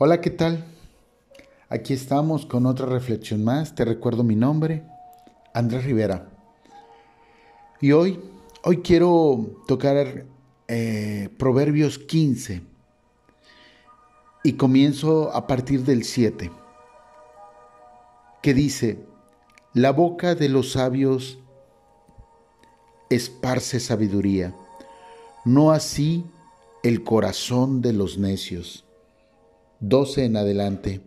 Hola, ¿qué tal? Aquí estamos con otra reflexión más. Te recuerdo mi nombre, Andrés Rivera. Y hoy, hoy quiero tocar eh, Proverbios 15. Y comienzo a partir del 7, que dice, la boca de los sabios esparce sabiduría, no así el corazón de los necios 12 en adelante.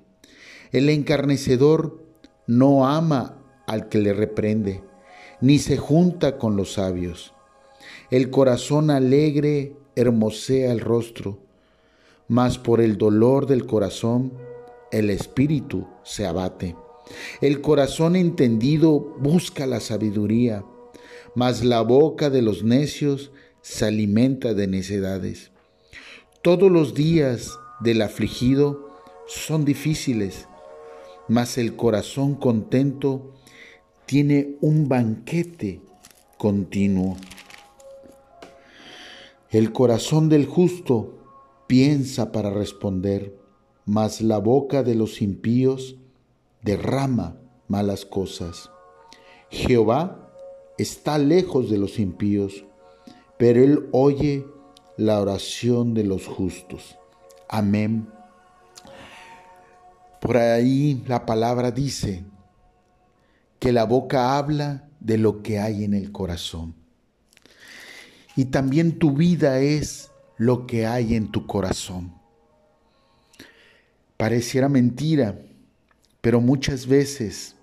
El encarnecedor no ama al que le reprende, ni se junta con los sabios. El corazón alegre hermosea el rostro, mas por el dolor del corazón el espíritu se abate. El corazón entendido busca la sabiduría, mas la boca de los necios se alimenta de necedades. Todos los días del afligido son difíciles, mas el corazón contento tiene un banquete continuo. El corazón del justo piensa para responder, mas la boca de los impíos derrama malas cosas. Jehová está lejos de los impíos, pero él oye la oración de los justos. Amén. Por ahí la palabra dice que la boca habla de lo que hay en el corazón. Y también tu vida es lo que hay en tu corazón. Pareciera mentira, pero muchas veces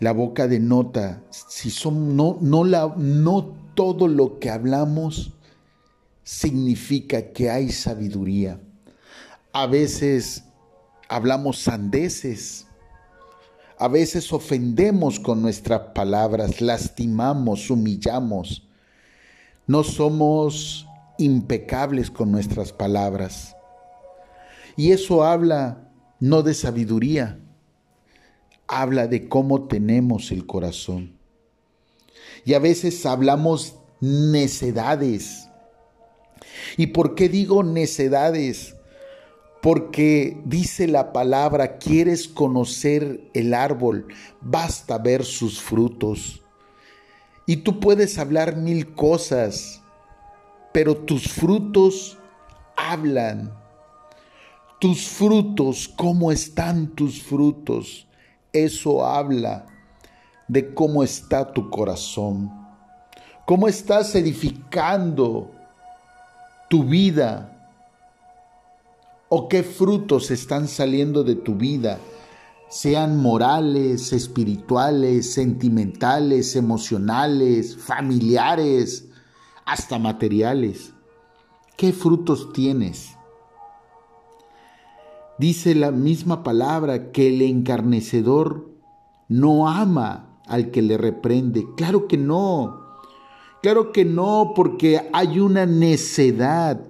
la boca denota si son no no la no todo lo que hablamos significa que hay sabiduría. A veces hablamos sandeces, a veces ofendemos con nuestras palabras, lastimamos, humillamos. No somos impecables con nuestras palabras. Y eso habla no de sabiduría, habla de cómo tenemos el corazón. Y a veces hablamos necedades, ¿Y por qué digo necedades? Porque dice la palabra, quieres conocer el árbol, basta ver sus frutos. Y tú puedes hablar mil cosas, pero tus frutos hablan. Tus frutos, ¿cómo están tus frutos? Eso habla de cómo está tu corazón. ¿Cómo estás edificando tu vida o qué frutos están saliendo de tu vida, sean morales, espirituales, sentimentales, emocionales, familiares, hasta materiales. ¿Qué frutos tienes? Dice la misma palabra que el encarnecedor no ama al que le reprende. Claro que no. Claro que no, porque hay una necedad.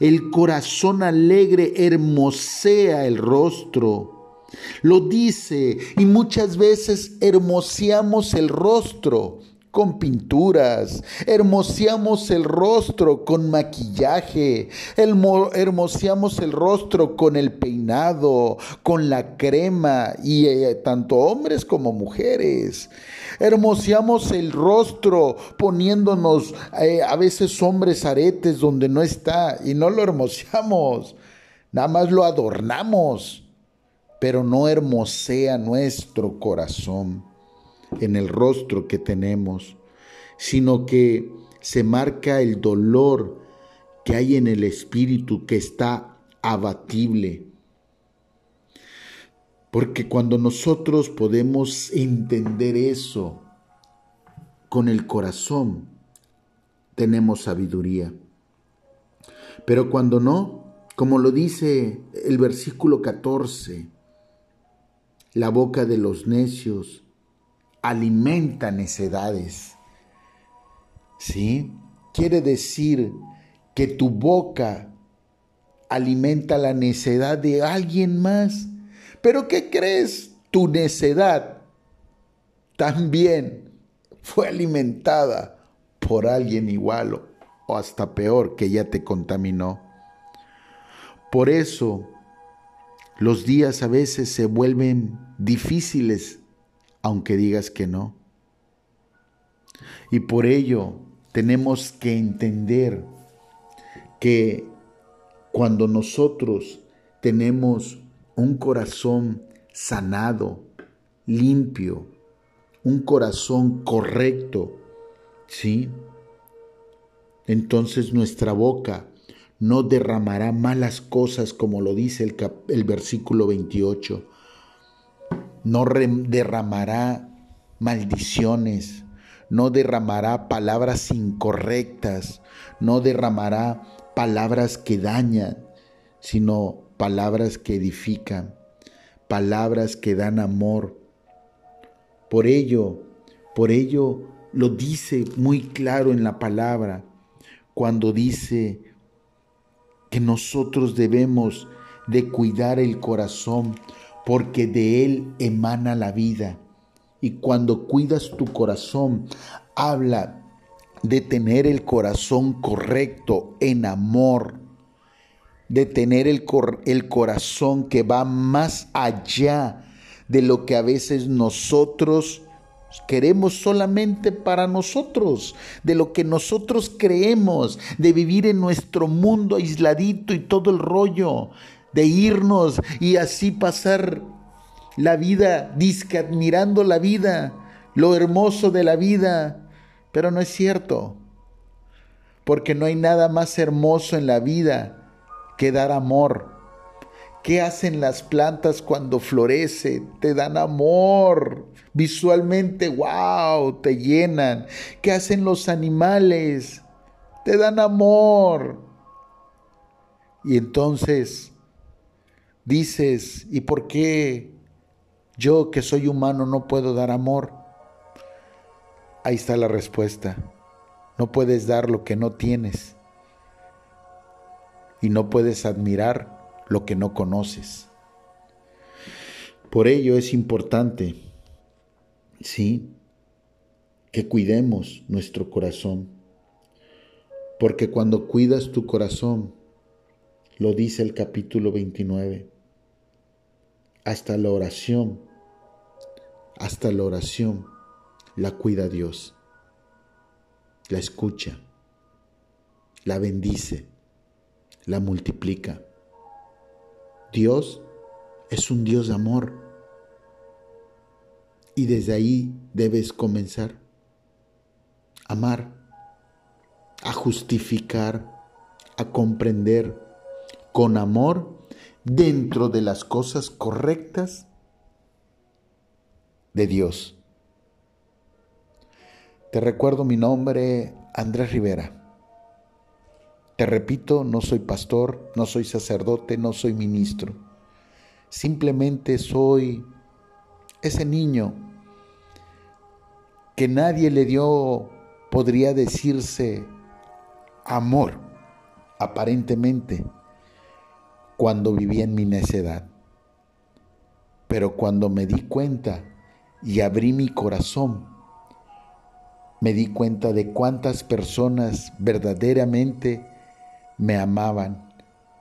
El corazón alegre hermosea el rostro. Lo dice y muchas veces hermoseamos el rostro con pinturas, hermoseamos el rostro con maquillaje, hermoseamos el rostro con el peinado, con la crema, y eh, tanto hombres como mujeres. Hermoseamos el rostro poniéndonos eh, a veces hombres aretes donde no está, y no lo hermoseamos, nada más lo adornamos, pero no hermosea nuestro corazón en el rostro que tenemos, sino que se marca el dolor que hay en el espíritu que está abatible. Porque cuando nosotros podemos entender eso con el corazón, tenemos sabiduría. Pero cuando no, como lo dice el versículo 14, la boca de los necios alimenta necedades. ¿Sí? Quiere decir que tu boca alimenta la necedad de alguien más. Pero ¿qué crees? Tu necedad también fue alimentada por alguien igual o hasta peor que ya te contaminó. Por eso Los días a veces se vuelven difíciles, aunque digas que no. Y por ello tenemos que entender que cuando nosotros tenemos un corazón sanado, limpio, un corazón correcto, ¿sí? Entonces nuestra boca no derramará malas cosas como lo dice el, el versículo 28. No derramará maldiciones, no derramará palabras incorrectas, no derramará palabras que dañan, sino palabras que edifican, palabras que dan amor. Por ello, por ello lo dice muy claro en la palabra, cuando dice que nosotros debemos de cuidar el corazón, porque de él emana la vida. Y cuando cuidas tu corazón, habla de tener el corazón correcto en amor, de tener el, el, corazón que va más allá de lo que a veces nosotros queremos solamente para nosotros, de lo que nosotros creemos, de vivir en nuestro mundo aisladito y todo el rollo, de irnos y así pasar la vida, disque admirando la vida, lo hermoso de la vida, pero no es cierto, porque no hay nada más hermoso en la vida que dar amor. ¿Qué hacen las plantas cuando florecen? Te dan amor. Visualmente, wow, te llenan. ¿Qué hacen los animales? Te dan amor. Y entonces dices, ¿y por qué yo que soy humano no puedo dar amor? Ahí está la respuesta. No puedes dar lo que no tienes. Y no puedes admirar lo que no conoces. Por ello es importante, sí, que cuidemos nuestro corazón. Porque cuando cuidas tu corazón, lo dice el capítulo 29, hasta la oración, hasta la oración la cuida Dios, la escucha, la bendice, la multiplica. Dios es un Dios de amor y desde ahí debes comenzar. a Amar, a justificar, a comprender con amor dentro de las cosas correctas de Dios. Te recuerdo mi nombre, Andrés Rivera. Te repito, no soy pastor, no soy sacerdote, no soy ministro. Simplemente soy ese niño que nadie le dio, podría decirse, amor, aparentemente, cuando vivía en mi necedad. Pero cuando me di cuenta y abrí mi corazón, me di cuenta de cuántas personas verdaderamente me amaban,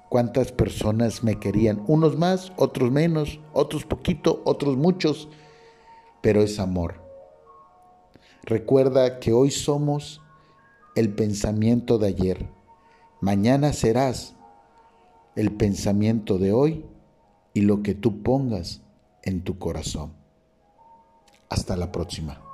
cuántas personas me querían, unos más, otros menos, otros poquito, otros muchos, pero es amor. Recuerda que hoy somos el pensamiento de ayer, mañana serás el pensamiento de hoy y lo que tú pongas en tu corazón. Hasta la próxima.